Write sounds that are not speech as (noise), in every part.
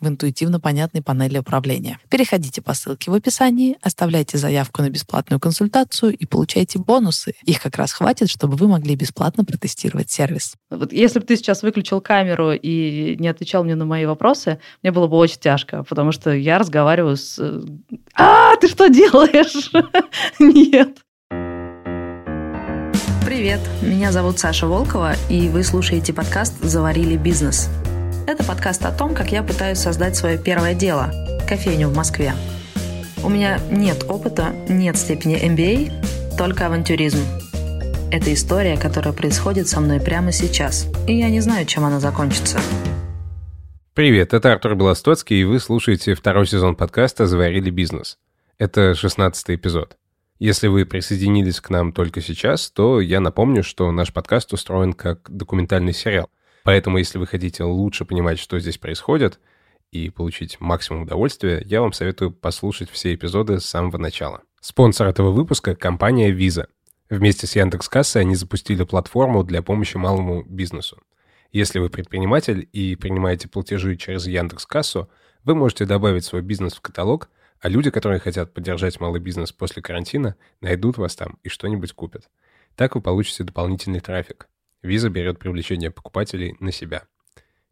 в интуитивно понятной панели управления. Переходите по ссылке в описании, оставляйте заявку на бесплатную консультацию и получайте бонусы. Их как раз хватит, чтобы вы могли бесплатно протестировать сервис. Вот если бы ты сейчас выключил камеру и не отвечал мне на мои вопросы, мне было бы очень тяжко, потому что я разговариваю с... Э, а, ты что делаешь? (laughs) Нет. Привет, меня зовут Саша Волкова, и вы слушаете подкаст «Заварили бизнес». Это подкаст о том, как я пытаюсь создать свое первое дело – кофейню в Москве. У меня нет опыта, нет степени MBA, только авантюризм. Это история, которая происходит со мной прямо сейчас, и я не знаю, чем она закончится. Привет, это Артур Белостоцкий, и вы слушаете второй сезон подкаста «Заварили бизнес». Это шестнадцатый эпизод. Если вы присоединились к нам только сейчас, то я напомню, что наш подкаст устроен как документальный сериал. Поэтому, если вы хотите лучше понимать, что здесь происходит, и получить максимум удовольствия, я вам советую послушать все эпизоды с самого начала. Спонсор этого выпуска — компания Visa. Вместе с Яндекс.Кассой они запустили платформу для помощи малому бизнесу. Если вы предприниматель и принимаете платежи через Яндекс.Кассу, вы можете добавить свой бизнес в каталог, а люди, которые хотят поддержать малый бизнес после карантина, найдут вас там и что-нибудь купят. Так вы получите дополнительный трафик. Visa берет привлечение покупателей на себя.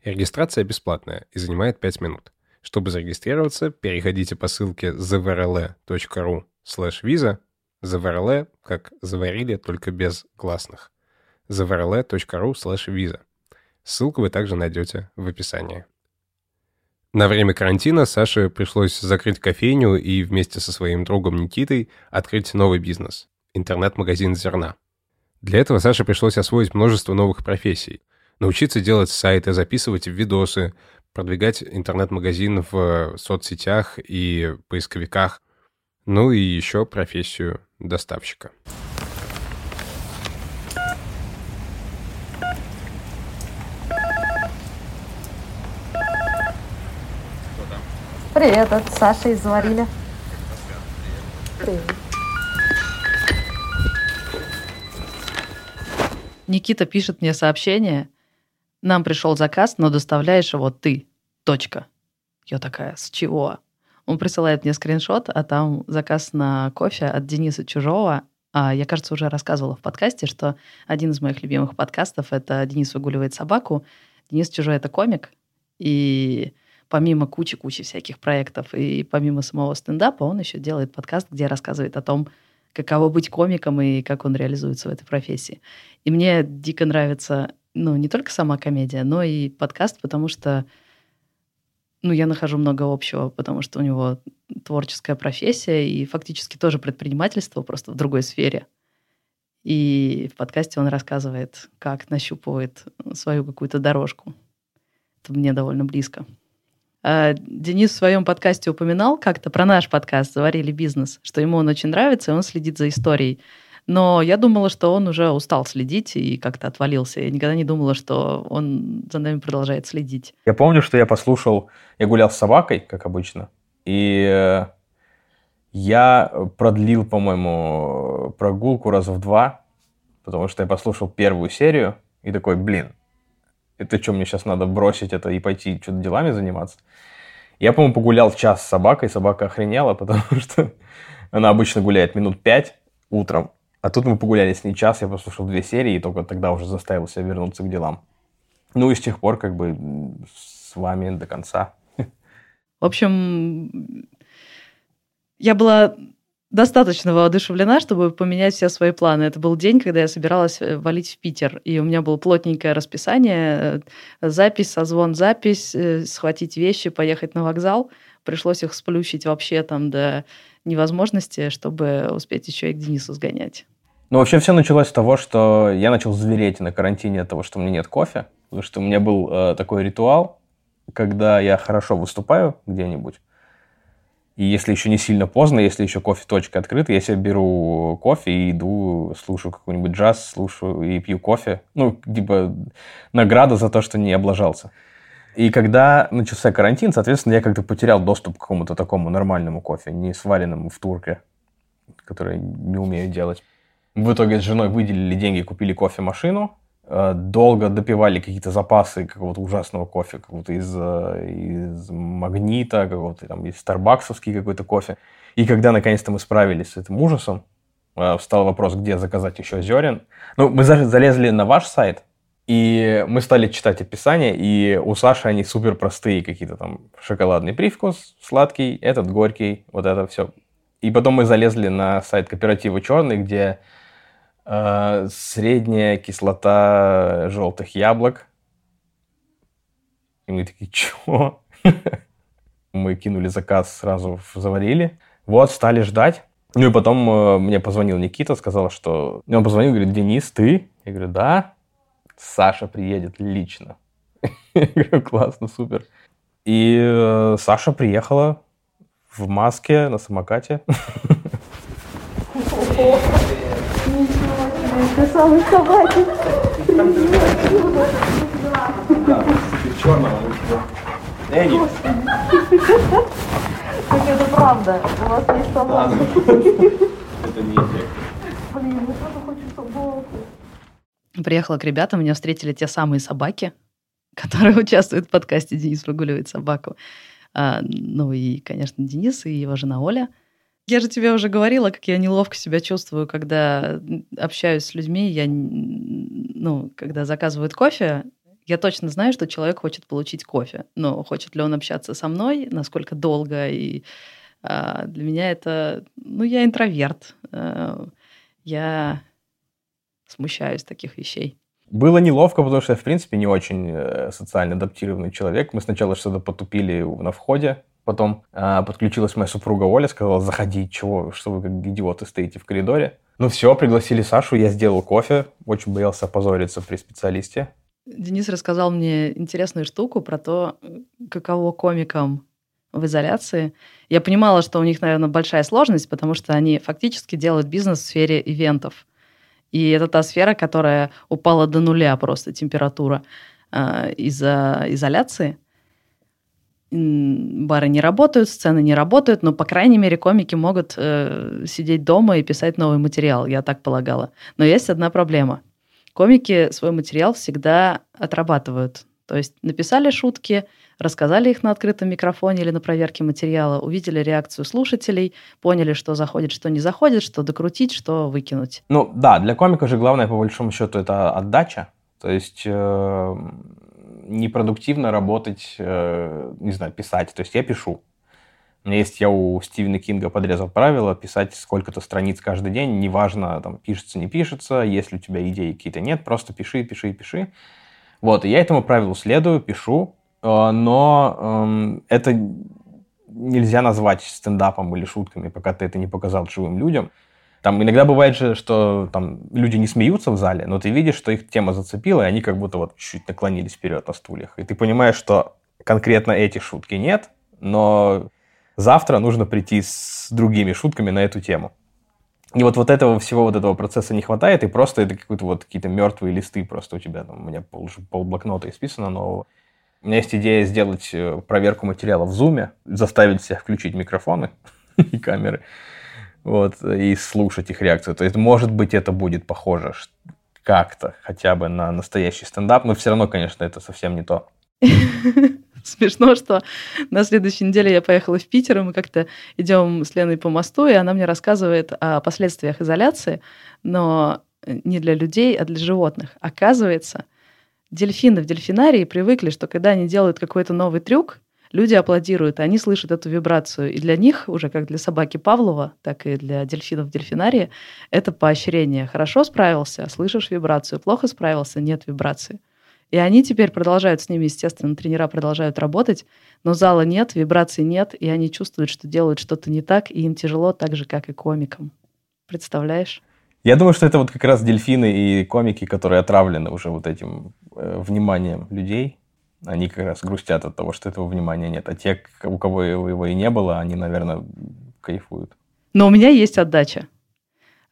Регистрация бесплатная и занимает 5 минут. Чтобы зарегистрироваться, переходите по ссылке zavrl.ru slash visa. Zavrl как заварили, только без гласных. zavrl.ru slash visa. Ссылку вы также найдете в описании. На время карантина Саше пришлось закрыть кофейню и вместе со своим другом Никитой открыть новый бизнес – интернет-магазин «Зерна». Для этого Саше пришлось освоить множество новых профессий. Научиться делать сайты, записывать видосы, продвигать интернет-магазин в соцсетях и поисковиках, ну и еще профессию доставщика. Привет, это Саша из Варили. Привет. Никита пишет мне сообщение. Нам пришел заказ, но доставляешь его ты. Точка. Я такая, с чего? Он присылает мне скриншот, а там заказ на кофе от Дениса Чужого. А я, кажется, уже рассказывала в подкасте, что один из моих любимых подкастов — это «Денис выгуливает собаку». Денис Чужой — это комик, и помимо кучи-кучи всяких проектов и помимо самого стендапа, он еще делает подкаст, где рассказывает о том, каково быть комиком и как он реализуется в этой профессии. И мне дико нравится, ну, не только сама комедия, но и подкаст, потому что, ну, я нахожу много общего, потому что у него творческая профессия и фактически тоже предпринимательство, просто в другой сфере. И в подкасте он рассказывает, как нащупывает свою какую-то дорожку. Это мне довольно близко. А, Денис в своем подкасте упоминал как-то про наш подкаст «Заварили бизнес», что ему он очень нравится, и он следит за историей. Но я думала, что он уже устал следить и как-то отвалился. Я никогда не думала, что он за нами продолжает следить. Я помню, что я послушал, я гулял с собакой, как обычно, и э, я продлил, по-моему, прогулку раза в два, потому что я послушал первую серию и такой, блин, это что, мне сейчас надо бросить это и пойти что-то делами заниматься? Я, по-моему, погулял час с собакой, собака охренела, (laughs) потому что она обычно гуляет минут пять утром, а тут мы погуляли с ней час, я послушал две серии, и только тогда уже заставил себя вернуться к делам. Ну и с тех пор как бы с вами до конца. В общем, я была достаточно воодушевлена, чтобы поменять все свои планы. Это был день, когда я собиралась э, валить в Питер, и у меня было плотненькое расписание, э, запись, созвон, запись, э, схватить вещи, поехать на вокзал. Пришлось их сплющить вообще там до невозможности, чтобы успеть еще и к Денису сгонять. Ну, вообще все началось с того, что я начал звереть на карантине от того, что у меня нет кофе, потому что у меня был э, такой ритуал, когда я хорошо выступаю где-нибудь, и если еще не сильно поздно, если еще кофе-точка открыта, я себе беру кофе и иду, слушаю какой-нибудь джаз, слушаю и пью кофе. Ну, типа, награда за то, что не облажался. И когда начался карантин, соответственно, я как-то потерял доступ к какому-то такому нормальному кофе, не сваренному в турке, который не умею делать. В итоге с женой выделили деньги, купили кофемашину, долго допивали какие-то запасы какого-то ужасного кофе, какого-то из, э, из магнита, какого-то там из старбаксовский какой-то кофе. И когда наконец-то мы справились с этим ужасом, э, встал вопрос, где заказать еще зерен. Ну, мы залезли на ваш сайт, и мы стали читать описание, и у Саши они супер простые какие-то там шоколадный привкус, сладкий, этот горький, вот это все. И потом мы залезли на сайт кооператива Черный, где Э, средняя кислота желтых яблок. И мы такие, чего? (laughs) Мы кинули заказ, сразу заварили. Вот, стали ждать. Ну и потом э, мне позвонил Никита, сказал, что... Он позвонил, говорит, Денис, ты? Я говорю, да. Саша приедет лично. (laughs) Я говорю, классно, супер. И э, Саша приехала в маске на самокате. (laughs) Ты самый собаки. Черного Эни. Так это правда. У вас есть собака. Это не Блин, я тоже хочу собаку. Приехала к ребятам, меня встретили те самые собаки, которые (laughs) участвуют в подкасте «Денис прогуливает собаку». А, ну и, конечно, Денис и его жена Оля – я же тебе уже говорила, как я неловко себя чувствую, когда общаюсь с людьми. Я, ну, когда заказывают кофе, я точно знаю, что человек хочет получить кофе. Но хочет ли он общаться со мной, насколько долго. И а, для меня это... Ну, я интроверт. А, я смущаюсь таких вещей. Было неловко, потому что я, в принципе, не очень э, социально адаптированный человек. Мы сначала что-то потупили на входе, Потом э, подключилась моя супруга Оля, сказала, заходи, чего, что вы как идиоты стоите в коридоре. Ну все, пригласили Сашу, я сделал кофе, очень боялся опозориться при специалисте. Денис рассказал мне интересную штуку про то, каково комикам в изоляции. Я понимала, что у них, наверное, большая сложность, потому что они фактически делают бизнес в сфере ивентов. И это та сфера, которая упала до нуля просто температура э, из-за изоляции бары не работают, сцены не работают, но, по крайней мере, комики могут э, сидеть дома и писать новый материал, я так полагала. Но есть одна проблема. Комики свой материал всегда отрабатывают. То есть написали шутки, рассказали их на открытом микрофоне или на проверке материала, увидели реакцию слушателей, поняли, что заходит, что не заходит, что докрутить, что выкинуть. Ну да, для комика же главное, по большому счету, это отдача. То есть э, непродуктивно работать, э, не знаю, писать. То есть я пишу. Меня есть, я у Стивена Кинга подрезал правило писать сколько-то страниц каждый день, неважно, там, пишется, не пишется, если у тебя идеи какие-то нет, просто пиши, пиши, пиши. Вот, и я этому правилу следую, пишу, э, но эм, это нельзя назвать стендапом или шутками, пока ты это не показал живым людям. Там иногда бывает же, что там люди не смеются в зале, но ты видишь, что их тема зацепила, и они как будто вот чуть наклонились вперед на стульях. И ты понимаешь, что конкретно эти шутки нет, но завтра нужно прийти с другими шутками на эту тему. И вот, вот этого всего вот этого процесса не хватает, и просто это какие-то вот какие-то мертвые листы просто у тебя там, у меня пол, пол блокнота исписано нового. У меня есть идея сделать э, проверку материала в зуме, заставить всех включить микрофоны (laughs) и камеры, вот, и слушать их реакцию. То есть, может быть, это будет похоже как-то хотя бы на настоящий стендап, но все равно, конечно, это совсем не то. (laughs) Смешно, что на следующей неделе я поехала в Питер, и мы как-то идем с Леной по мосту, и она мне рассказывает о последствиях изоляции, но не для людей, а для животных. Оказывается, дельфины в дельфинарии привыкли, что когда они делают какой-то новый трюк, Люди аплодируют, они слышат эту вибрацию. И для них, уже как для собаки Павлова, так и для дельфинов в дельфинарии, это поощрение. Хорошо справился, слышишь вибрацию. Плохо справился, нет вибрации. И они теперь продолжают с ними, естественно, тренера продолжают работать, но зала нет, вибраций нет, и они чувствуют, что делают что-то не так, и им тяжело так же, как и комикам. Представляешь? Я думаю, что это вот как раз дельфины и комики, которые отравлены уже вот этим э, вниманием людей. Они как раз грустят от того, что этого внимания нет. А те, у кого его и не было, они, наверное, кайфуют. Но у меня есть отдача.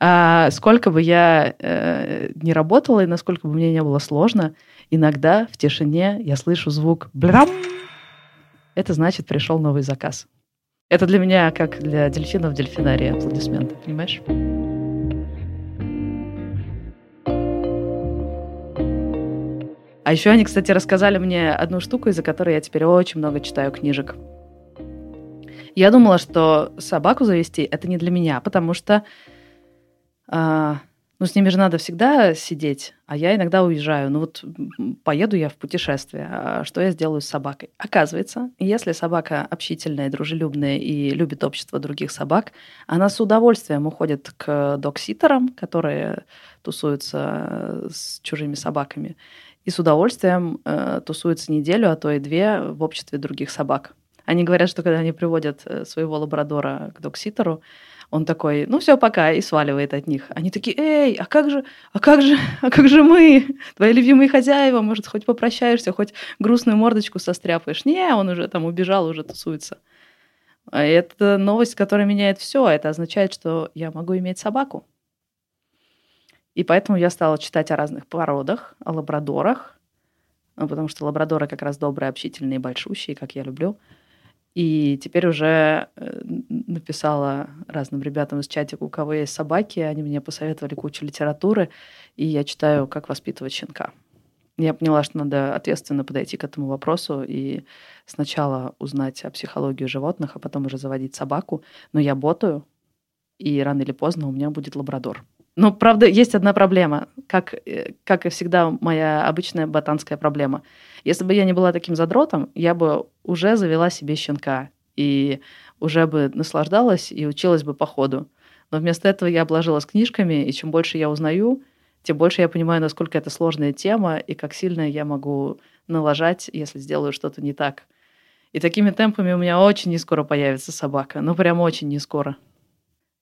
А сколько бы я э, не работала и насколько бы мне не было сложно, иногда в тишине я слышу звук «блям». Это значит, пришел новый заказ. Это для меня, как для дельфинов дельфинария, аплодисменты, понимаешь? А еще они, кстати, рассказали мне одну штуку, из-за которой я теперь очень много читаю книжек. Я думала, что собаку завести это не для меня, потому что а, ну, с ними же надо всегда сидеть, а я иногда уезжаю. Ну вот поеду я в путешествие, а что я сделаю с собакой? Оказывается, если собака общительная, дружелюбная и любит общество других собак, она с удовольствием уходит к докситерам, которые тусуются с чужими собаками и с удовольствием э, тусуются неделю, а то и две в обществе других собак. Они говорят, что когда они приводят э, своего лабрадора к докситеру, он такой, ну все, пока, и сваливает от них. Они такие, эй, а как же, а как же, а как же мы, твои любимые хозяева, может, хоть попрощаешься, хоть грустную мордочку состряпаешь. Не, он уже там убежал, уже тусуется. А это новость, которая меняет все. Это означает, что я могу иметь собаку. И поэтому я стала читать о разных породах, о лабрадорах, ну, потому что лабрадоры как раз добрые, общительные, большущие, как я люблю. И теперь уже э, написала разным ребятам из чатика, у кого есть собаки, они мне посоветовали кучу литературы, и я читаю «Как воспитывать щенка». Я поняла, что надо ответственно подойти к этому вопросу и сначала узнать о психологии животных, а потом уже заводить собаку. Но я ботаю, и рано или поздно у меня будет лабрадор. Но, правда, есть одна проблема, как, э, как и всегда моя обычная ботанская проблема. Если бы я не была таким задротом, я бы уже завела себе щенка и уже бы наслаждалась и училась бы по ходу. Но вместо этого я обложилась книжками, и чем больше я узнаю, тем больше я понимаю, насколько это сложная тема и как сильно я могу налажать, если сделаю что-то не так. И такими темпами у меня очень не скоро появится собака. Ну, прям очень не скоро.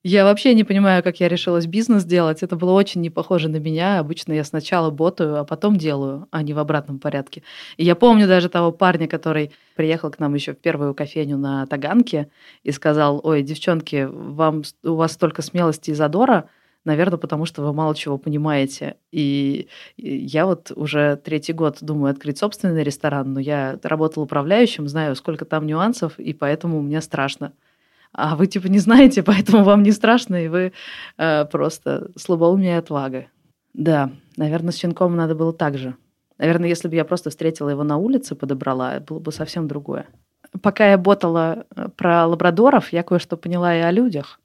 Я вообще не понимаю, как я решилась бизнес делать. Это было очень не похоже на меня. Обычно я сначала ботаю, а потом делаю, а не в обратном порядке. И я помню даже того парня, который приехал к нам еще в первую кофейню на Таганке и сказал, ой, девчонки, вам, у вас столько смелости и задора, наверное, потому что вы мало чего понимаете. И я вот уже третий год думаю открыть собственный ресторан, но я работал управляющим, знаю, сколько там нюансов, и поэтому мне страшно а вы типа не знаете, (laughs) поэтому вам не страшно, и вы э, просто слабоумие и отвага. Да, наверное, с щенком надо было так же. Наверное, если бы я просто встретила его на улице, подобрала, было бы совсем другое. Пока я ботала э, про лабрадоров, я кое-что поняла и о людях.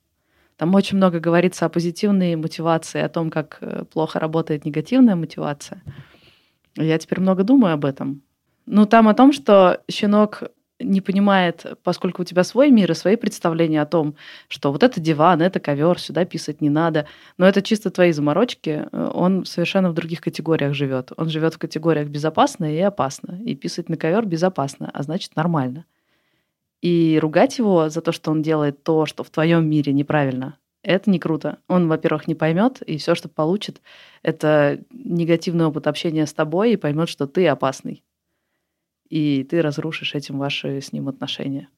Там очень много говорится о позитивной мотивации, о том, как э, плохо работает негативная мотивация. Я теперь много думаю об этом. Ну, там о том, что щенок не понимает, поскольку у тебя свой мир и свои представления о том, что вот это диван, это ковер, сюда писать не надо, но это чисто твои заморочки, э, он совершенно в других категориях живет. Он живет в категориях безопасно и опасно, и писать на ковер безопасно, а значит нормально. И ругать его за то, что он делает то, что в твоем мире неправильно, это не круто. Он, во-первых, не поймет, и все, что получит, это негативный опыт общения с тобой и поймет, что ты опасный и ты разрушишь этим ваши с ним отношения.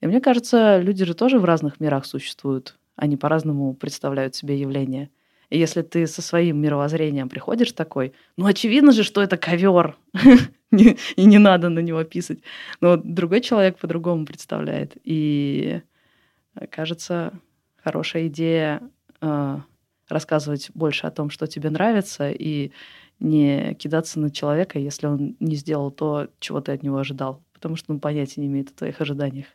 И мне кажется, люди же тоже в разных мирах существуют. Они по-разному представляют себе явления. И если ты со своим мировоззрением приходишь такой, ну, очевидно же, что это ковер, (laughs) и не надо на него писать. Но другой человек по-другому представляет. И кажется, хорошая идея э, рассказывать больше о том, что тебе нравится, и не кидаться на человека, если он не сделал то, чего ты от него ожидал, потому что он понятия не имеет о твоих ожиданиях.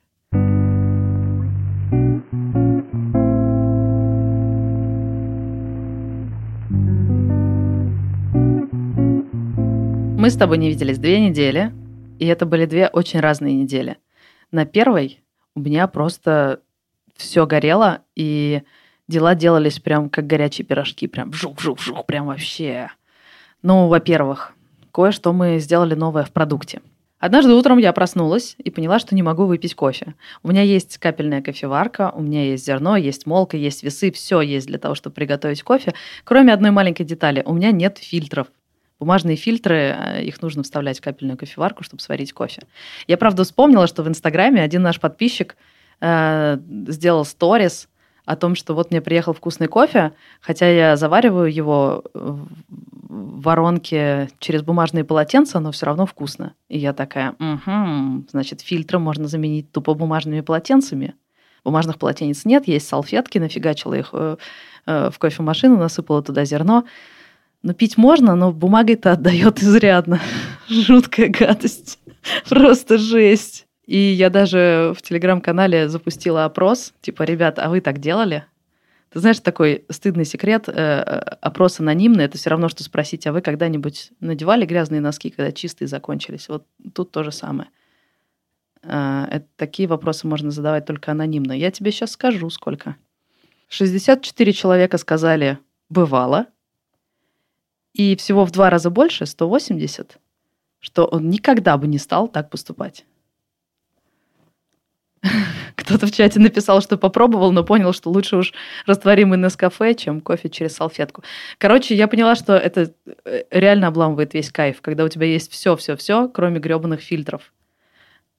Мы с тобой не виделись две недели, и это были две очень разные недели. на первой у меня просто все горело, и дела делались прям как горячие пирожки, прям вжух-вжух-вжух, прям вообще. Ну, во-первых, кое-что мы сделали новое в продукте. Однажды утром я проснулась и поняла, что не могу выпить кофе. У меня есть капельная кофеварка, у меня есть зерно, есть молка, есть весы, все есть для того, чтобы приготовить кофе. Кроме одной маленькой детали, у меня нет фильтров. Бумажные фильтры, э, их нужно вставлять в капельную кофеварку, чтобы сварить кофе. Я, правда, вспомнила, что в Инстаграме один наш подписчик э, сделал сторис о том, что вот мне приехал вкусный кофе, хотя я завариваю его воронке через бумажные полотенца, но все равно вкусно. И я такая, угу, значит, фильтры можно заменить тупо бумажными полотенцами. Бумажных полотенец нет, есть салфетки, нафигачила их э, э, в кофемашину, насыпала туда зерно. Ну, пить можно, но бумагой-то отдает (laughs) изрядно. Жуткая гадость. (laughs) Просто жесть. И я даже в телеграм-канале запустила опрос, типа, ребят, а вы так делали? Ты знаешь, такой стыдный секрет, э, опрос анонимный, это все равно, что спросить, а вы когда-нибудь надевали грязные носки, когда чистые закончились? Вот тут то же самое. Э, это, такие вопросы можно задавать только анонимно. Я тебе сейчас скажу, сколько. 64 человека сказали «бывало», и всего в два раза больше, 180, что он никогда бы не стал так поступать. (laughs) Кто-то в чате написал, что попробовал, но понял, что лучше уж растворимый Нескафе, чем кофе через салфетку. Короче, я поняла, что это э, реально обламывает весь кайф, когда у тебя есть все-все-все, кроме гребаных фильтров.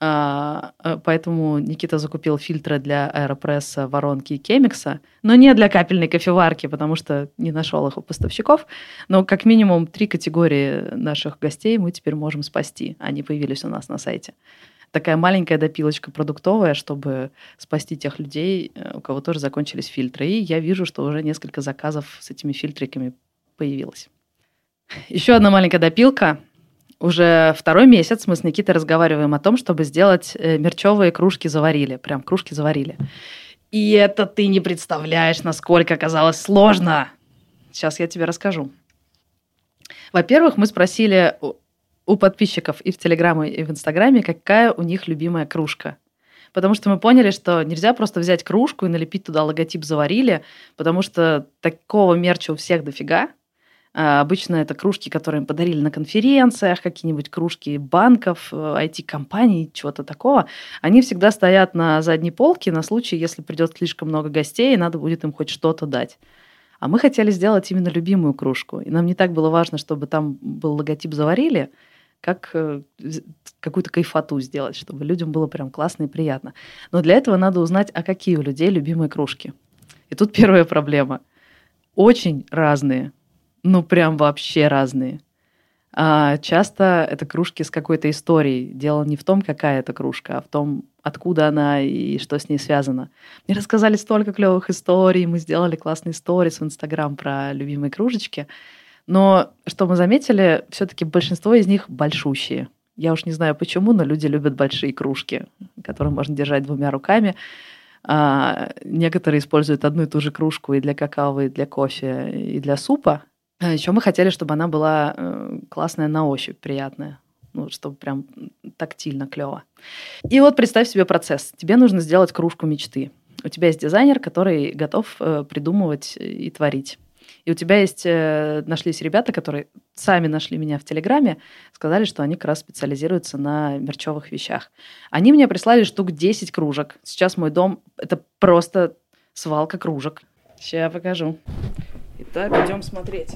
А, э, поэтому Никита закупил фильтры для аэропресса, воронки и кемикса, но не для капельной кофеварки, потому что не нашел их у поставщиков. Но как минимум три категории наших гостей мы теперь можем спасти. Они появились у нас на сайте. Такая маленькая допилочка продуктовая, чтобы спасти тех людей, э, у кого тоже закончились фильтры. И я вижу, что уже несколько заказов с этими фильтриками появилось. (laughs) Еще одна маленькая допилка уже второй месяц мы с Никитой разговариваем о том, чтобы сделать э, мерчевые кружки заварили. Прям кружки заварили. И это ты не представляешь, насколько оказалось сложно. Сейчас я тебе расскажу. Во-первых, мы спросили у подписчиков и в Телеграме, и в Инстаграме, какая у них любимая кружка. Потому что мы поняли, что нельзя просто взять кружку и налепить туда логотип «Заварили», потому что такого мерча у всех дофига. А, обычно это кружки, которые им подарили на конференциях, какие-нибудь кружки банков, IT-компаний, э, чего-то такого. Они всегда стоят на задней полке на случай, если придет слишком много гостей, и надо будет им хоть что-то дать. А мы хотели сделать именно любимую кружку. И нам не так было важно, чтобы там был логотип «Заварили», как э, какую-то кайфоту сделать, чтобы людям было прям классно и приятно. Но для этого надо узнать, а какие у людей любимые кружки. И тут (laughs) первая проблема. Очень разные ну прям вообще разные. А часто это кружки с какой-то историей. Дело не в том, какая это кружка, а в том, откуда она и что с ней связано. Мне рассказали столько клевых историй, мы сделали классные сторис в Инстаграм про любимые кружечки. Но что мы заметили, все-таки большинство из них большущие. Я уж не знаю почему, но люди любят большие кружки, которые можно держать двумя руками. А некоторые используют одну и ту же кружку и для какао, и для кофе, и для супа. А еще мы хотели, чтобы она была э, классная на ощупь, приятная. Ну, чтобы прям тактильно клево. И вот представь себе процесс. Тебе нужно сделать кружку мечты. У тебя есть дизайнер, который готов э, придумывать и творить. И у тебя есть, э, нашлись ребята, которые сами нашли меня в Телеграме, сказали, что они как раз специализируются на мерчевых вещах. Они мне прислали штук 10 кружек. Сейчас мой дом — это просто свалка кружек. Сейчас я покажу. Итак, идем смотреть.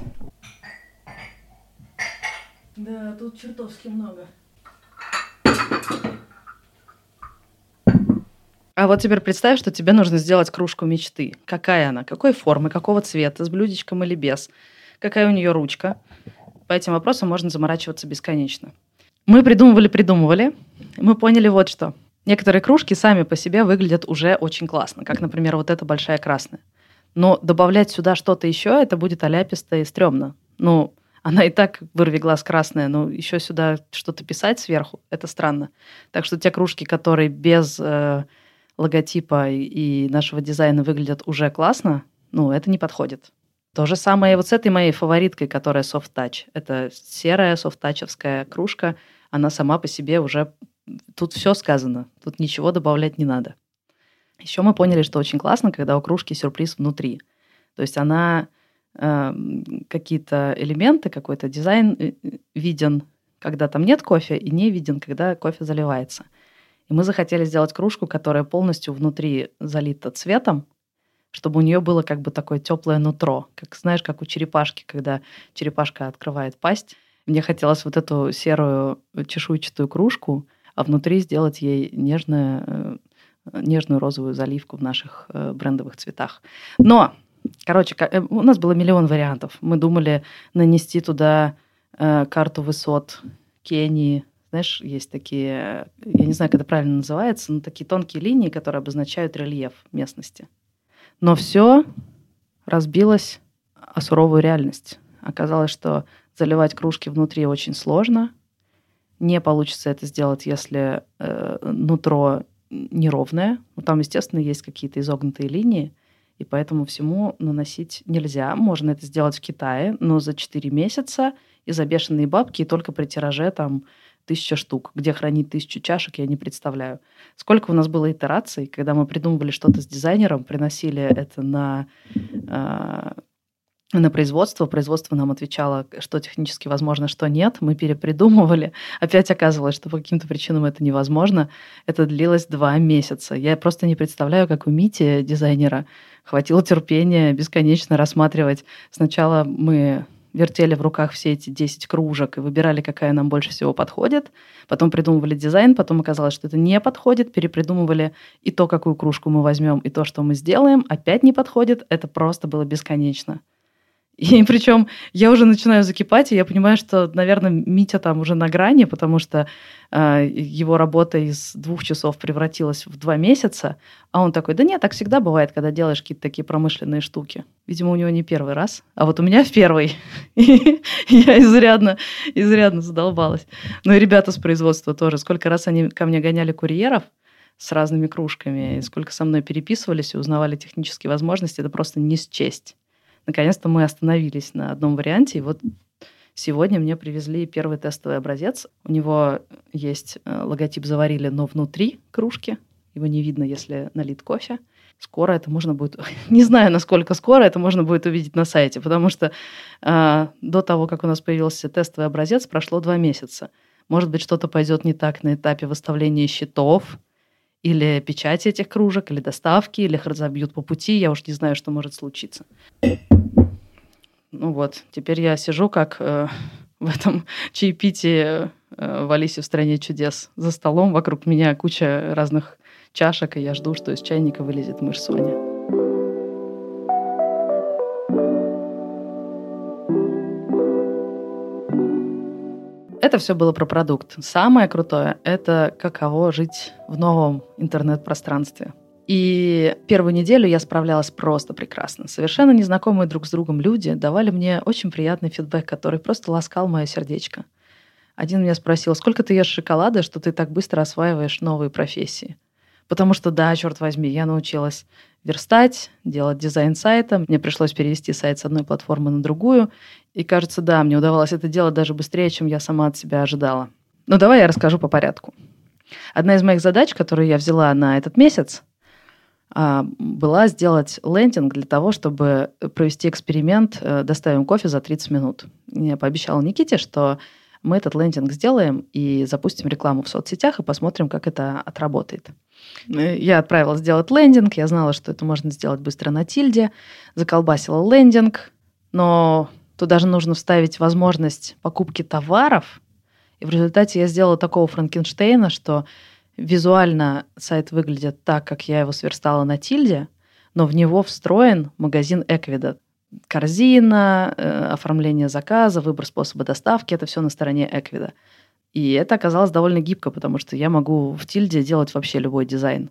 Да, тут чертовски много. А вот теперь представь, что тебе нужно сделать кружку мечты. Какая она? Какой формы? Какого цвета? С блюдечком или без? Какая у нее ручка? По этим вопросам можно заморачиваться бесконечно. Мы придумывали-придумывали. Мы поняли вот что. Некоторые кружки сами по себе выглядят уже очень классно, как, например, вот эта большая красная. Но добавлять сюда что-то еще, это будет аляписто и стрёмно. Ну, она и так вырви глаз красная, но еще сюда что-то писать сверху, это странно. Так что те кружки, которые без э, логотипа и нашего дизайна выглядят уже классно, ну, это не подходит. То же самое вот с этой моей фавориткой, которая soft touch. Это серая софт-тачевская кружка. Она сама по себе уже тут все сказано, тут ничего добавлять не надо. Еще мы поняли, что очень классно, когда у кружки сюрприз внутри. То есть она э, какие-то элементы, какой-то дизайн э, виден, когда там нет кофе, и не виден, когда кофе заливается. И мы захотели сделать кружку, которая полностью внутри залита цветом, чтобы у нее было как бы такое теплое нутро, как знаешь, как у черепашки, когда черепашка открывает пасть. Мне хотелось вот эту серую чешуйчатую кружку, а внутри сделать ей нежное, э, нежную розовую заливку в наших э, брендовых цветах. Но, короче, э, у нас было миллион вариантов. Мы думали нанести туда карту высот Кении, знаешь, есть такие, я не знаю, как это правильно называется, но такие тонкие линии, которые обозначают рельеф местности. Но все разбилось о суровую реальность. Оказалось, что заливать кружки внутри очень сложно. Не получится это сделать, если э, нутро неровное. Ну, там, естественно, есть какие-то изогнутые линии, и поэтому всему наносить нельзя. Можно это сделать в Китае, но за 4 месяца и за бешеные бабки, и только при тираже там тысяча штук. Где хранить тысячу чашек, я не представляю. Сколько у нас было итераций, когда мы придумывали что-то с дизайнером, приносили это на, э, на производство. Производство нам отвечало, что технически возможно, что нет. Мы перепридумывали. Опять оказывалось, что по каким-то причинам это невозможно. Это длилось два месяца. Я просто не представляю, как у Мити, дизайнера, хватило терпения бесконечно рассматривать. Сначала мы вертели в руках все эти 10 кружек и выбирали, какая нам больше всего подходит. Потом придумывали дизайн, потом оказалось, что это не подходит. Перепридумывали и то, какую кружку мы возьмем, и то, что мы сделаем. Опять не подходит. Это просто было бесконечно. И причем я уже начинаю закипать, и я понимаю, что, наверное, Митя там уже на грани, потому что э, его работа из двух часов превратилась в два месяца, а он такой, да нет, так всегда бывает, когда делаешь какие-то такие промышленные штуки. Видимо, у него не первый раз, а вот у меня в первый. (laughs) И я изрядно, изрядно задолбалась. Ну и ребята с производства тоже. Сколько раз они ко мне гоняли курьеров, с разными кружками, и сколько со мной переписывались и узнавали технические возможности, это просто не счесть наконец-то мы остановились на одном варианте, и вот сегодня мне привезли первый тестовый образец. У него есть э, логотип «Заварили», но внутри кружки. Его не видно, если налит кофе. Скоро это можно будет... (laughs) Не знаю, насколько скоро это можно будет увидеть на сайте, потому что э, до того, как у нас появился тестовый образец, прошло два месяца. Может быть, что-то пойдет не так на этапе выставления счетов, или печати этих кружек, или доставки, или их разобьют по пути. Я уж не знаю, что может случиться. Ну вот, теперь я сижу как э, в этом (laughs) чаепитии э, в Алисе в стране чудес за столом. Вокруг меня куча разных чашек, и я жду, что из чайника вылезет мышь Соня. Это все было про продукт. Самое крутое – это каково жить в новом интернет-пространстве. И первую неделю я справлялась просто прекрасно. Совершенно незнакомые друг с другом люди давали мне очень приятный фидбэк, который просто ласкал мое сердечко. Один меня спросил, сколько ты ешь шоколада, что ты так быстро осваиваешь новые профессии? Потому что, да, черт возьми, я научилась верстать, делать дизайн сайта. Мне пришлось перевести сайт с одной платформы на другую. И кажется, да, мне удавалось это делать даже быстрее, чем я сама от себя ожидала. Но давай я расскажу по порядку. Одна из моих задач, которую я взяла на этот месяц, а, была сделать лендинг для того, чтобы провести эксперимент э, «Доставим кофе за 30 минут». Я пообещала Никите, что мы этот лендинг сделаем и запустим рекламу в соцсетях и посмотрим, как это отработает. Э, я отправилась сделать лендинг, я знала, что это можно сделать быстро на тильде, заколбасила лендинг, но Туда же нужно вставить возможность покупки товаров. И в результате я сделала такого Франкенштейна, что визуально сайт выглядит так, как я его сверстала на тильде, но в него встроен магазин Эквида. Корзина, э, оформление заказа, выбор способа доставки – это все на стороне Эквида. И это оказалось довольно гибко, потому что я могу в тильде делать вообще любой дизайн.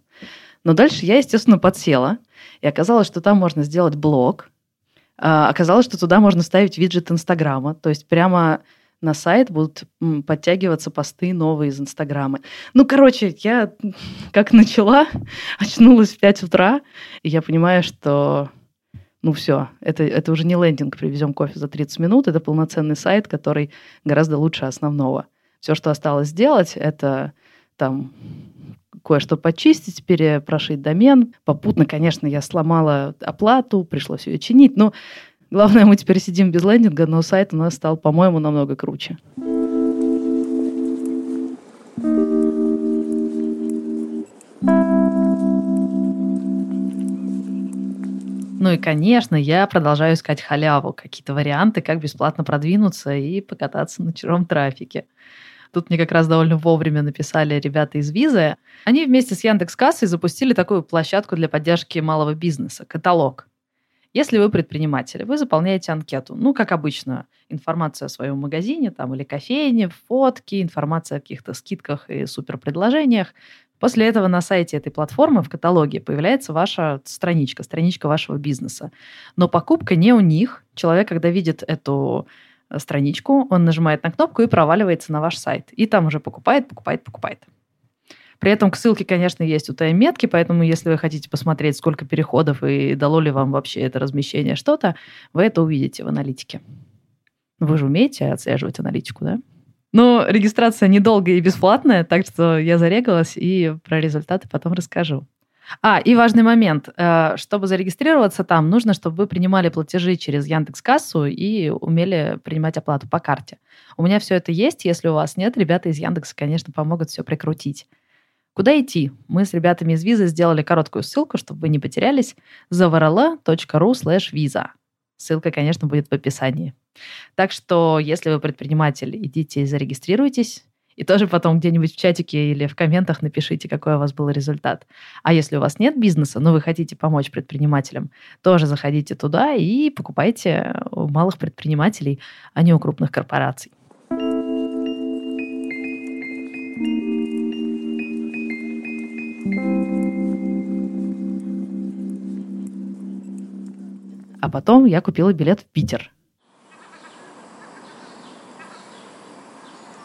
Но дальше я, естественно, подсела, и оказалось, что там можно сделать блог, а, оказалось, что туда можно ставить виджет Инстаграма, то есть прямо на сайт будут подтягиваться посты новые из Инстаграма. Ну, короче, я (laughs) как начала, (laughs) очнулась в 5 утра, и я понимаю, что ну все, это, это уже не лендинг «Привезем кофе за 30 минут», это полноценный сайт, который гораздо лучше основного. Все, что осталось сделать, это там кое-что почистить, перепрошить домен. Попутно, конечно, я сломала оплату, пришлось ее чинить. Но главное, мы теперь сидим без лендинга, но сайт у нас стал, по-моему, намного круче. Ну и, конечно, я продолжаю искать халяву, какие-то варианты, как бесплатно продвинуться и покататься на чужом трафике. Тут мне как раз довольно вовремя написали ребята из Визы. Они вместе с Яндекс.Кассой запустили такую площадку для поддержки малого бизнеса – каталог. Если вы предприниматель, вы заполняете анкету. Ну, как обычно, информация о своем магазине там, или кофейне, фотки, информация о каких-то скидках и суперпредложениях. После этого на сайте этой платформы в каталоге появляется ваша страничка, страничка вашего бизнеса. Но покупка не у них. Человек, когда видит эту страничку, он нажимает на кнопку и проваливается на ваш сайт. И там уже покупает, покупает, покупает. При этом к ссылке, конечно, есть у тайм-метки, поэтому если вы хотите посмотреть, сколько переходов и дало ли вам вообще это размещение что-то, вы это увидите в аналитике. Вы же умеете отслеживать аналитику, да? Но регистрация недолгая и бесплатная, так что я зарегалась и про результаты потом расскажу. А, и важный момент. Э, чтобы зарегистрироваться там, нужно, чтобы вы принимали платежи через Яндекс.Кассу и умели принимать оплату по карте. У меня все это есть. Если у вас нет, ребята из Яндекса, конечно, помогут все прикрутить. Куда идти? Мы с ребятами из Визы сделали короткую ссылку, чтобы вы не потерялись. zavarala.ru slash visa. Ссылка, конечно, будет в описании. Так что, если вы предприниматель, идите и зарегистрируйтесь. И тоже потом где-нибудь в чатике или в комментах напишите, какой у вас был результат. А если у вас нет бизнеса, но вы хотите помочь предпринимателям, тоже заходите туда и покупайте у малых предпринимателей, а не у крупных корпораций. А потом я купила билет в Питер –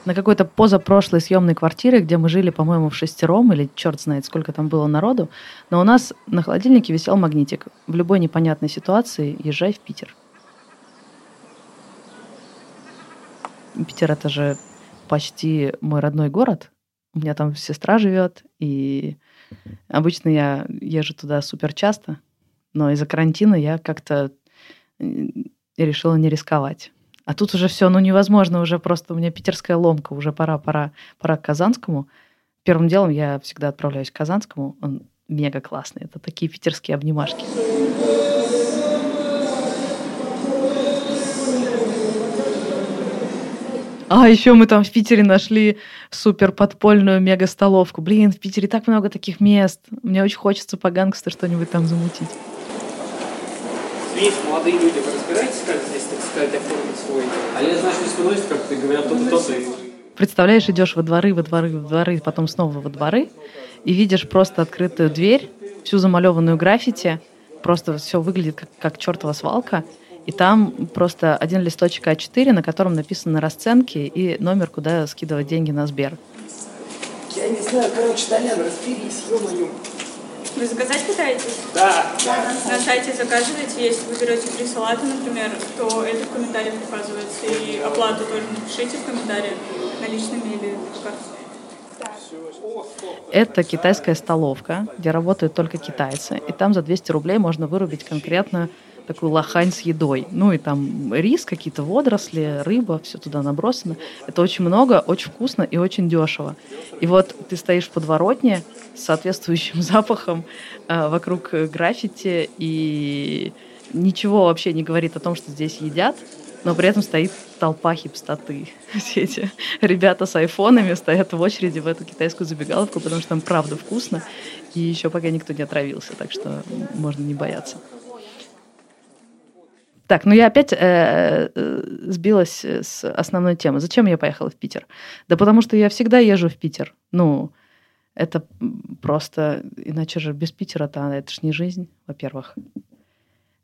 на какой-то позапрошлой съемной квартире, где мы жили, по-моему, в шестером, или черт знает, сколько там было народу, но у нас на холодильнике висел магнитик. В любой непонятной ситуации езжай в Питер. Питер это же почти мой родной город. У меня там сестра живет, и обычно я езжу туда супер часто, но из-за карантина я как-то решила не рисковать. А тут уже все, ну невозможно, уже просто у меня питерская ломка, уже пора, пора, пора к Казанскому. Первым делом я всегда отправляюсь к Казанскому, он мега классный, это такие питерские обнимашки. А еще мы там в Питере нашли супер подпольную мега столовку. Блин, в Питере так много таких мест. Мне очень хочется по гангсту что-нибудь там замутить. Есть молодые люди, вы разбираетесь, как здесь, так сказать, оформить свой... А я, знаешь, не как ты говорят, то-то, то-то. Представляешь, идешь во дворы, во дворы, во дворы, потом снова во дворы, и видишь просто открытую дверь, всю замалеванную граффити, просто все выглядит как, как чертова свалка, и там просто один листочек А4, на котором написаны расценки и номер, куда скидывать деньги на Сбер. Я не знаю, короче, Толян, разберись, ё-моё. Вы заказать пытаетесь? Да. На сайте заказываете, если вы берете три салата, например, то это в комментариях указывается. И оплату тоже напишите в комментариях, наличными или карте. Это китайская столовка, где работают только китайцы. И там за 200 рублей можно вырубить конкретно такую лохань с едой. Ну и там рис, какие-то водоросли, рыба, все туда набросано. Это очень много, очень вкусно и очень дешево. И вот ты стоишь в подворотне с соответствующим (laughs) запахом э, вокруг граффити, и ничего вообще не говорит о том, что здесь едят, но при этом стоит толпа хипстоты. (laughs) Все эти ребята с айфонами стоят в очереди в эту китайскую забегаловку, потому что там правда вкусно, и еще пока никто не отравился, так что можно не бояться. Так, ну я опять э, э, сбилась с основной темы. Зачем я поехала в Питер? Да потому что я всегда езжу в Питер. Ну, это просто... Иначе же без Питера-то это ж не жизнь, во-первых.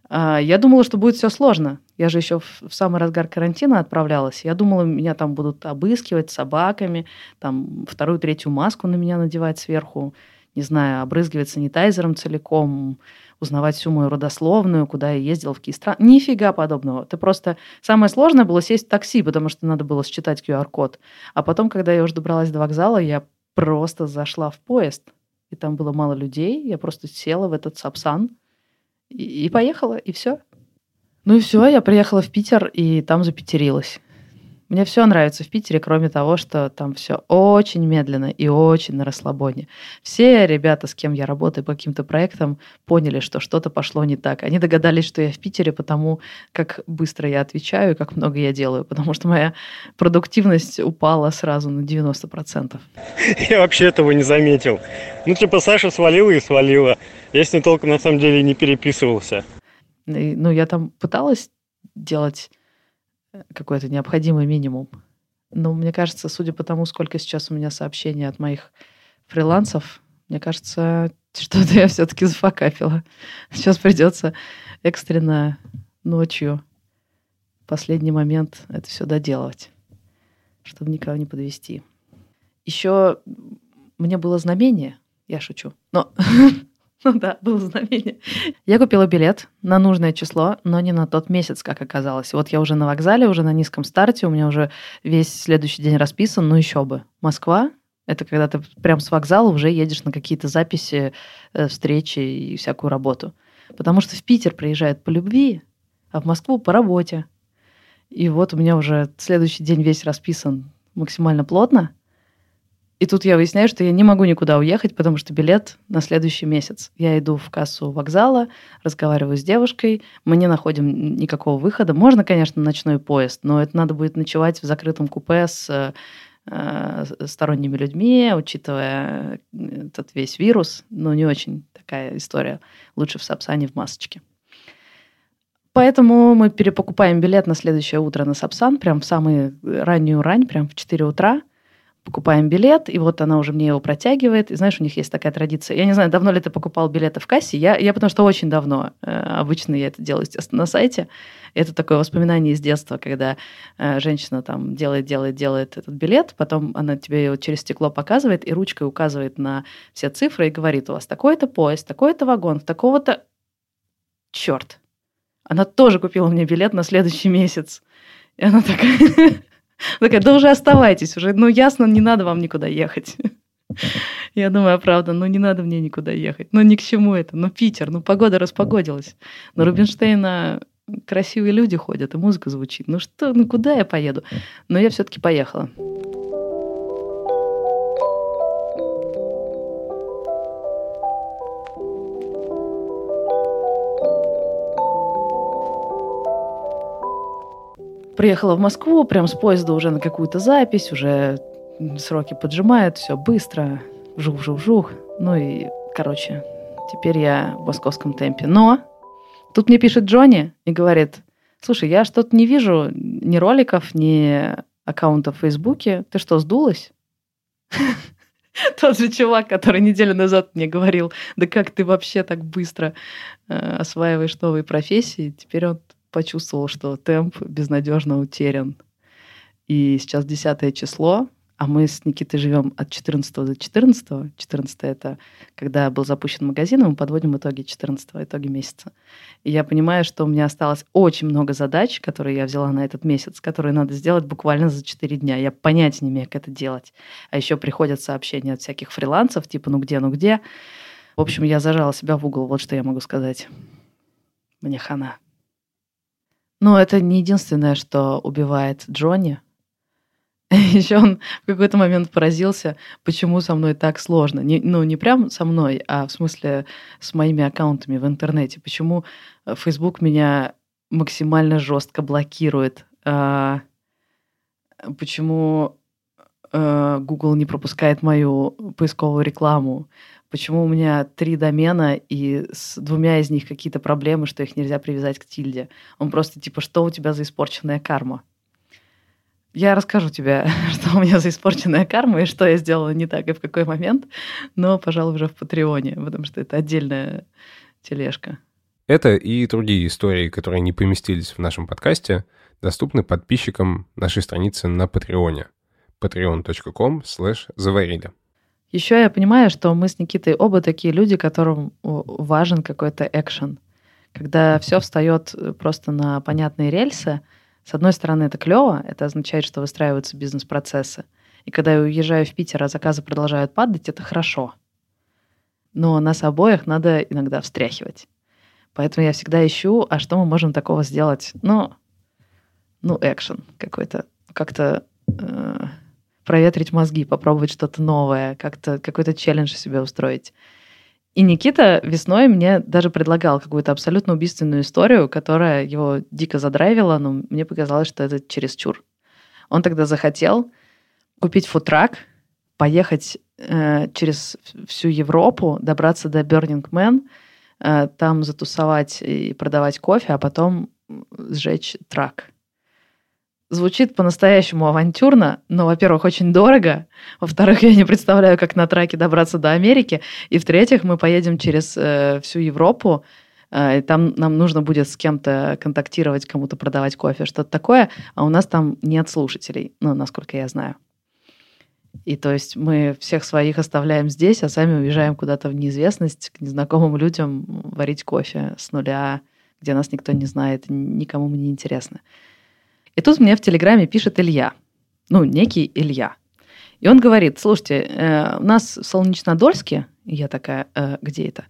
А, я думала, что будет все сложно. Я же еще в, в самый разгар карантина отправлялась. Я думала, меня там будут обыскивать собаками, там вторую, третью маску на меня надевать сверху, не знаю, обрызгивать санитайзером целиком, узнавать всю мою родословную, куда я ездил, в какие страны. Нифига подобного. Ты просто... Самое сложное было сесть в такси, потому что надо было считать QR-код. А потом, когда я уже добралась до вокзала, я просто зашла в поезд, и там было мало людей, я просто села в этот Сапсан и, и поехала, и все. Ну и все, я приехала в Питер, и там запетерилась. Мне все нравится в Питере, кроме того, что там все очень медленно и очень на расслабоне. Все ребята, с кем я работаю по каким-то проектам, поняли, что что-то пошло не так. Они догадались, что я в Питере, потому как быстро я отвечаю и как много я делаю, потому что моя продуктивность упала сразу на 90%. Я вообще этого не заметил. Ну, типа, Саша свалила и свалила. Я с ней толком, на самом деле, не переписывался. И, ну, я там пыталась делать какой-то необходимый минимум. Но мне кажется, судя по тому, сколько сейчас у меня сообщений от моих фрилансов, мне кажется, (laughs) что-то я все-таки зафакапила. Сейчас придется экстренно ночью, последний момент это все доделывать, чтобы никого не подвести. Еще мне было знамение, я шучу, но (laughs) (laughs) Ну да, было знамение. Я купила билет на нужное число, но не на тот месяц, как оказалось. Вот я уже на вокзале, уже на низком старте, у меня уже весь следующий день расписан, ну еще бы. Москва — это когда ты прям с вокзала уже едешь на какие-то записи, э, встречи и всякую работу. Потому что в Питер приезжают по любви, а в Москву по работе. И вот у меня уже следующий день весь расписан максимально плотно — и тут я выясняю, что я не могу никуда уехать, потому что билет на следующий месяц. Я иду в кассу вокзала, разговариваю с девушкой, мы не находим никакого выхода. Можно, конечно, ночной поезд, но это надо будет ночевать в закрытом купе с э, сторонними людьми, учитывая этот весь вирус, но не очень такая история. Лучше в Сапсане в масочке. Поэтому мы перепокупаем билет на следующее утро на Сапсан, прям в самую раннюю рань, прям в 4 утра – покупаем билет, и вот она уже мне его протягивает. И знаешь, у них есть такая традиция. Я не знаю, давно ли ты покупал билеты в кассе. Я, я потому что очень давно. Э, обычно я это делаю, естественно, на сайте. Это такое воспоминание из детства, когда э, женщина там делает, делает, делает этот билет, потом она тебе его через стекло показывает и ручкой указывает на все цифры и говорит, у вас такой-то поезд, такой-то вагон, такого-то... Черт. Она тоже купила мне билет на следующий месяц. И она такая... (laughs) (laughs) Такая, да уже оставайтесь, уже, ну ясно, не надо вам никуда ехать. (laughs) Я думаю, правда, ну не надо мне никуда ехать. Ну ни к чему это. Ну Питер, ну погода распогодилась. На Рубинштейна красивые люди ходят, и музыка звучит. Ну что, ну куда я поеду? Но я все-таки поехала. Приехала в Москву, прям с поезда уже на какую-то запись, уже сроки поджимают, все быстро, вжух-вжух-вжух. Ну и, короче, теперь я в московском темпе. Но тут мне пишет Джонни и говорит, слушай, я что-то не вижу ни роликов, ни аккаунтов в Фейсбуке. Ты что, сдулась? (laughs) Тот же чувак, который неделю назад мне говорил, да как ты вообще так быстро э, осваиваешь новые профессии, теперь он почувствовал, что темп безнадежно утерян. И сейчас 10 число, а мы с Никитой живем от 14 до 14. 14 это когда был запущен магазин, и мы подводим итоги 14 итоги месяца. И я понимаю, что у меня осталось очень много задач, которые я взяла на этот месяц, которые надо сделать буквально за 4 дня. Я понятия не имею, как это делать. А еще приходят сообщения от всяких фрилансов, типа «ну где, ну где?». В общем, я зажала себя в угол, вот что я могу сказать. Мне хана. Но это не единственное, что убивает Джонни. (laughs) Еще он в какой-то момент поразился, почему со мной так сложно. Не, ну, не прям со мной, а в смысле с моими аккаунтами в интернете. Почему э, Facebook меня максимально жестко блокирует. А, почему а, Google не пропускает мою поисковую рекламу почему у меня три домена, и с двумя из них какие-то проблемы, что их нельзя привязать к тильде. Он просто типа, что у тебя за испорченная карма? Я расскажу тебе, (laughs) что у меня за испорченная карма и что я сделала не так и в какой момент, но, пожалуй, уже в Патреоне, потому что это отдельная тележка. Это и другие истории, которые не поместились в нашем подкасте, доступны подписчикам нашей страницы на Патреоне patreon.com slash заварили. Еще я понимаю, что мы с Никитой оба такие люди, которым важен какой-то экшен. Когда все встает э, просто на понятные рельсы, с одной стороны, это клево, это означает, что выстраиваются бизнес-процессы. И когда я уезжаю в Питер, а заказы продолжают падать, это хорошо. Но нас обоих надо иногда встряхивать. Поэтому я всегда ищу, а что мы можем такого сделать? Ну, ну, экшен какой-то. Как-то э, проветрить мозги, попробовать что-то новое, как-то какой-то челлендж себе устроить. И Никита весной мне даже предлагал какую-то абсолютно убийственную историю, которая его дико задрайвила, но мне показалось, что это чересчур. Он тогда захотел купить футрак, поехать э, через всю Европу, добраться до Burning Man, э, там затусовать и продавать кофе, а потом сжечь трак. Звучит по-настоящему авантюрно, но, во-первых, очень дорого. Во-вторых, я не представляю, как на траке добраться до Америки. И в-третьих, мы поедем через э, всю Европу, э, и там нам нужно будет с кем-то контактировать, кому-то продавать кофе, что-то такое, а у нас там нет слушателей, ну, насколько я знаю. И то есть мы всех своих оставляем здесь, а сами уезжаем куда-то в неизвестность к незнакомым людям варить кофе с нуля, где нас никто не знает, никому мы не интересно. И тут мне в Телеграме пишет Илья, ну, некий Илья. И он говорит, слушайте, э, у нас в Солнечнодольске, я такая, э, где это?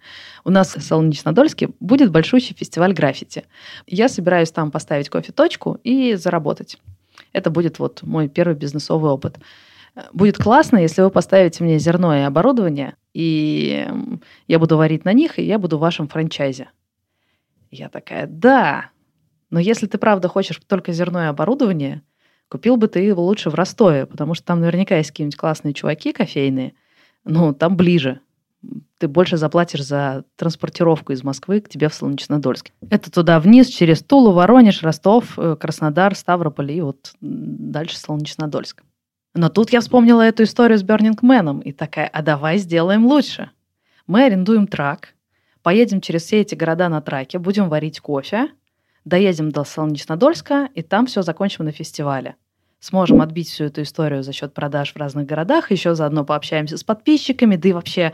У нас в Солнечнодольске будет большущий фестиваль граффити. Я собираюсь там поставить кофе-точку и заработать. Это будет вот мой первый бизнесовый опыт. Будет классно, если вы поставите мне зерно и оборудование, и я буду варить на них, и я буду в вашем франчайзе. Я такая, да, но если ты правда хочешь только зерно и оборудование, купил бы ты его лучше в Ростове, потому что там наверняка есть какие-нибудь классные чуваки кофейные, ну, там ближе. Ты больше заплатишь за транспортировку из Москвы к тебе в Солнечнодольск. Это туда вниз, через Тулу, Воронеж, Ростов, э, Краснодар, Ставрополь и вот дальше Солнечнодольск. Но тут я вспомнила эту историю с Burning Man и такая, а давай сделаем лучше. Мы арендуем трак, поедем через все эти города на траке, будем варить кофе, доедем до Солнечнодольска, и там все закончим на фестивале. Сможем отбить всю эту историю за счет продаж в разных городах, еще заодно пообщаемся с подписчиками, да и вообще,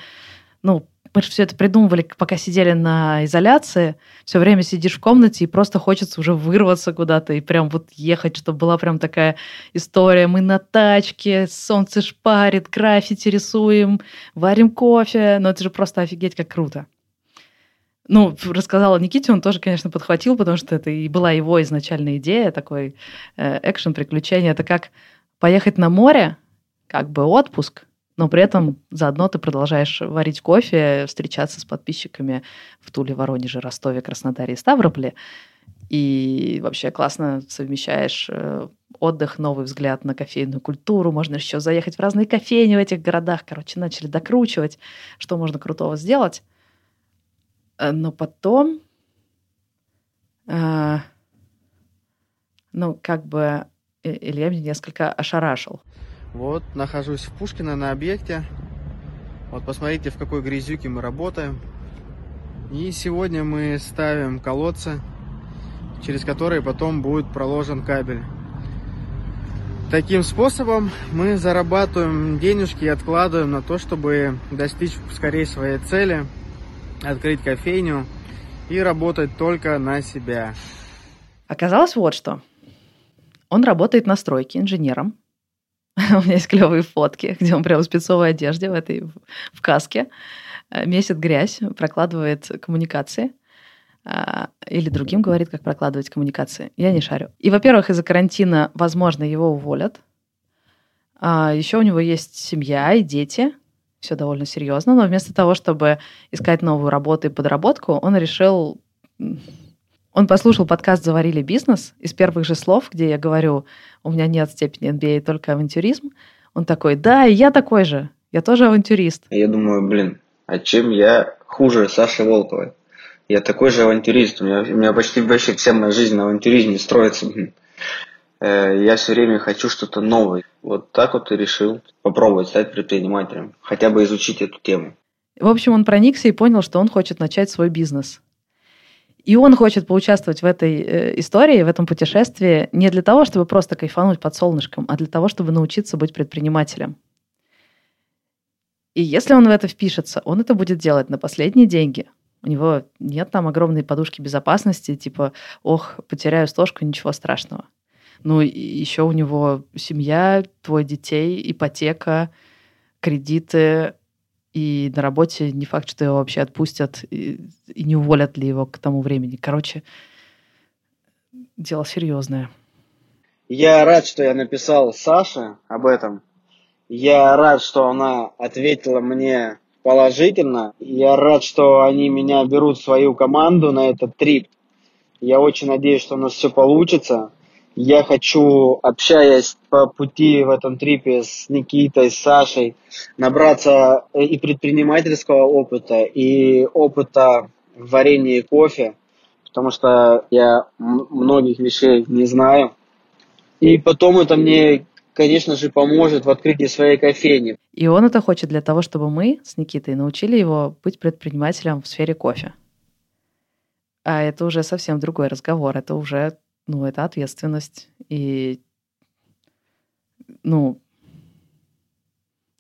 ну, мы же все это придумывали, пока сидели на изоляции. Все время сидишь в комнате, и просто хочется уже вырваться куда-то и прям вот ехать, чтобы была прям такая история. Мы на тачке, солнце шпарит, граффити рисуем, варим кофе. Но это же просто офигеть, как круто. Ну, рассказала Никите, он тоже, конечно, подхватил, потому что это и была его изначальная идея, такой э, экшен, приключение. Это как поехать на море, как бы отпуск, но при этом заодно ты продолжаешь варить кофе, встречаться с подписчиками в Туле, Воронеже, Ростове, Краснодаре и Ставрополе. И вообще классно совмещаешь э, отдых, новый взгляд на кофейную культуру. Можно еще заехать в разные кофейни в этих городах. Короче, начали докручивать, что можно крутого сделать. Э, но потом, э, ну, как бы Илья меня несколько ошарашил. Вот, нахожусь в Пушкино на объекте. Вот, посмотрите, в какой грязюке мы работаем. И сегодня мы ставим колодцы, через которые потом будет проложен кабель. Таким способом мы зарабатываем денежки и откладываем на то, чтобы достичь скорее своей цели – открыть кофейню и работать только на себя. Оказалось вот что. Он работает на стройке инженером. (laughs) У меня есть клевые фотки, где он прямо в спецовой одежде, в этой в каске, э, месит грязь, прокладывает коммуникации. А, или другим говорит, как прокладывать коммуникации. Я не шарю. И, во-первых, из-за карантина, возможно, его уволят. А еще у него есть семья и дети – все довольно серьезно, но вместо того, чтобы искать новую работу и подработку, он решил... Он послушал подкаст «Заварили бизнес» из первых же слов, где я говорю, у меня нет степени MBA, только авантюризм. Он такой, да, я такой же, я тоже авантюрист. Я думаю, блин, а чем я хуже Саши Волковой? Я такой же авантюрист, у меня, у меня почти вообще вся моя жизнь на авантюризме строится. Блин. Э, я все время хочу что-то новое. Вот так вот и решил попробовать стать предпринимателем, хотя бы изучить эту тему. В общем, он проникся и понял, что он хочет начать свой бизнес. И он хочет поучаствовать в этой э, истории, в этом путешествии не для того, чтобы просто кайфануть под солнышком, а для того, чтобы научиться быть предпринимателем. И если он в это впишется, он это будет делать на последние деньги. У него нет там огромной подушки безопасности, типа, ох, потеряю стошку, ничего страшного. Ну, еще у него семья, твой детей, ипотека, кредиты, и на работе не факт, что его вообще отпустят, и, и не уволят ли его к тому времени. Короче, дело серьезное. Я рад, что я написал Саше об этом. Я рад, что она ответила мне положительно. Я рад, что они меня берут в свою команду на этот трип. Я очень надеюсь, что у нас все получится. Я хочу, общаясь по пути в этом трипе с Никитой, с Сашей, набраться э, и предпринимательского опыта, и опыта в варенье кофе, потому что я многих вещей не знаю. И потом это мне, конечно же, поможет в открытии своей кофейни. И он это хочет для того, чтобы мы с Никитой научили его быть предпринимателем в сфере кофе. А это уже совсем другой разговор. Это уже ну, это ответственность. И, ну,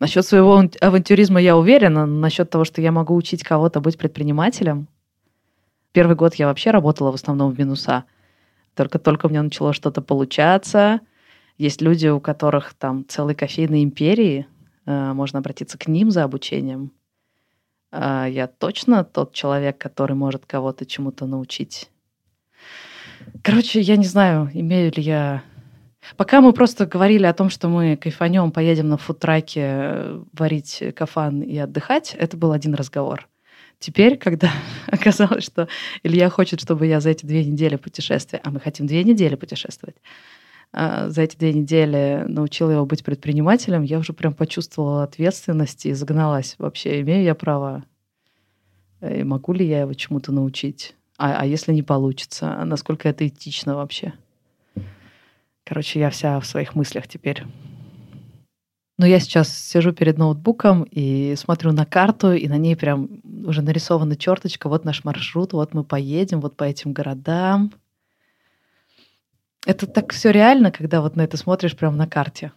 насчет своего авантюризма я уверена, насчет того, что я могу учить кого-то быть предпринимателем. Первый год я вообще работала в основном в минуса. Только-только у меня начало что-то получаться. Есть люди, у которых там целые кофейные империи. Э, можно обратиться к ним за обучением. А я точно тот человек, который может кого-то чему-то научить. Короче, я не знаю, имею ли я... Пока мы просто говорили о том, что мы кайфанем, поедем на фудтраке э, варить кафан и отдыхать, это был один разговор. Теперь, когда (laughs) оказалось, что Илья хочет, чтобы я за эти две недели путешествия, а мы хотим две недели путешествовать, а, за эти две недели научила его быть предпринимателем, я уже прям почувствовала ответственность и загналась. Вообще, имею я право? И могу ли я его чему-то научить? А, а если не получится? Насколько это этично вообще? Короче, я вся в своих мыслях теперь. Но я сейчас сижу перед ноутбуком и смотрю на карту, и на ней прям уже нарисована черточка. Вот наш маршрут, вот мы поедем, вот по этим городам. Это так все реально, когда вот на это смотришь прямо на карте.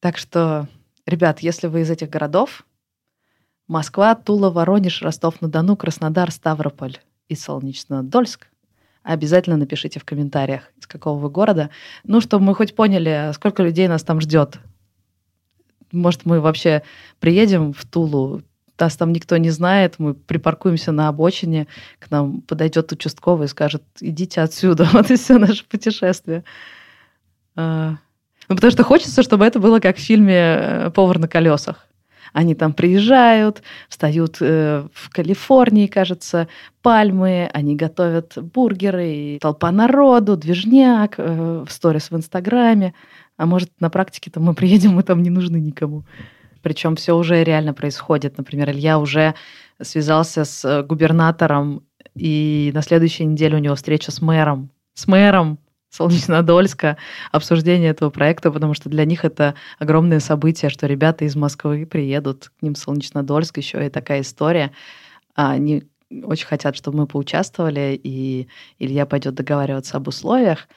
Так что, ребят, если вы из этих городов, Москва, Тула, Воронеж, Ростов-на-Дону, Краснодар, Ставрополь, и Солнечнодольск, обязательно напишите в комментариях, из какого вы города. Ну, чтобы мы хоть поняли, сколько людей нас там ждет. Может, мы вообще приедем в Тулу, нас там никто не знает, мы припаркуемся на обочине, к нам подойдет участковый и скажет, идите отсюда, (laughs) вот и все наше путешествие. А, ну, потому что хочется, чтобы это было как в фильме э, «Повар на колесах». Они там приезжают, встают э, в Калифорнии, кажется, пальмы, они готовят бургеры, и толпа народу, движняк, э, в сторис в Инстаграме. А может, на практике-то мы приедем, мы там не нужны никому. Причем все уже реально происходит. Например, Илья уже связался с губернатором, и на следующей неделе у него встреча с мэром. С мэром Солнечнодольска обсуждение этого проекта, потому что для них это огромное событие, что ребята из Москвы приедут к ним в Солнечнодольск, еще и такая история. А они очень хотят, чтобы мы поучаствовали, и Илья пойдет договариваться об условиях.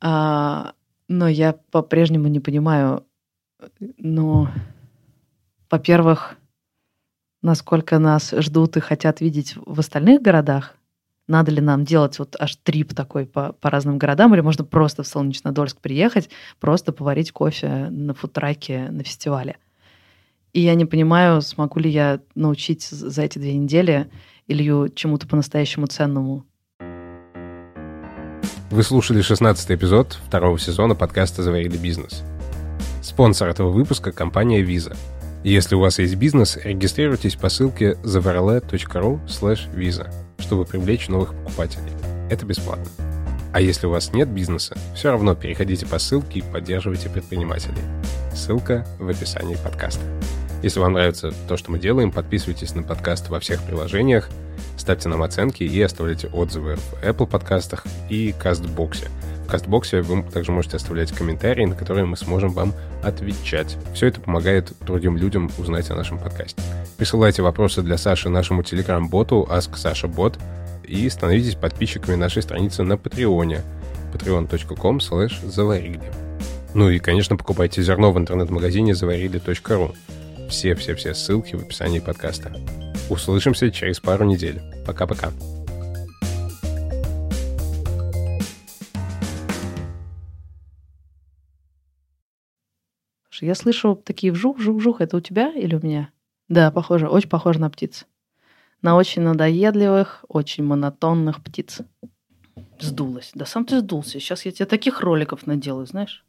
А, но я по-прежнему не понимаю, ну, во-первых, насколько нас ждут и хотят видеть в остальных городах, надо ли нам делать вот аж трип такой по, по разным городам, или можно просто в Солнечнодольск приехать, просто поварить кофе на фудтраке на фестивале. И я не понимаю, смогу ли я научить за эти две недели Илью чему-то по-настоящему ценному. Вы слушали 16 эпизод второго сезона подкаста «Заварили бизнес». Спонсор этого выпуска – компания Visa. Если у вас есть бизнес, регистрируйтесь по ссылке zavarle.ru visa чтобы привлечь новых покупателей. Это бесплатно. А если у вас нет бизнеса, все равно переходите по ссылке и поддерживайте предпринимателей. Ссылка в описании подкаста. Если вам нравится то, что мы делаем, подписывайтесь на подкаст во всех приложениях, ставьте нам оценки и оставляйте отзывы в Apple подкастах и Кастбоксе. Кастбоксе вы также можете оставлять комментарии, на которые мы сможем вам отвечать. Все это помогает другим людям узнать о нашем подкасте. Присылайте вопросы для Саши нашему телеграм-боту AskSashaBot и становитесь подписчиками нашей страницы на Патреоне patreon.com заварили. Ну и, конечно, покупайте зерно в интернет-магазине заварили.ру. Все-все-все ссылки в описании подкаста. Услышимся через пару недель. Пока-пока. Я слышу такие вжух-вжух-вжух. Это у тебя или у меня? Да, похоже. Очень похоже на птиц. На очень надоедливых, очень монотонных птиц. Сдулась. Да сам ты сдулся. Сейчас я тебе таких роликов наделаю, знаешь?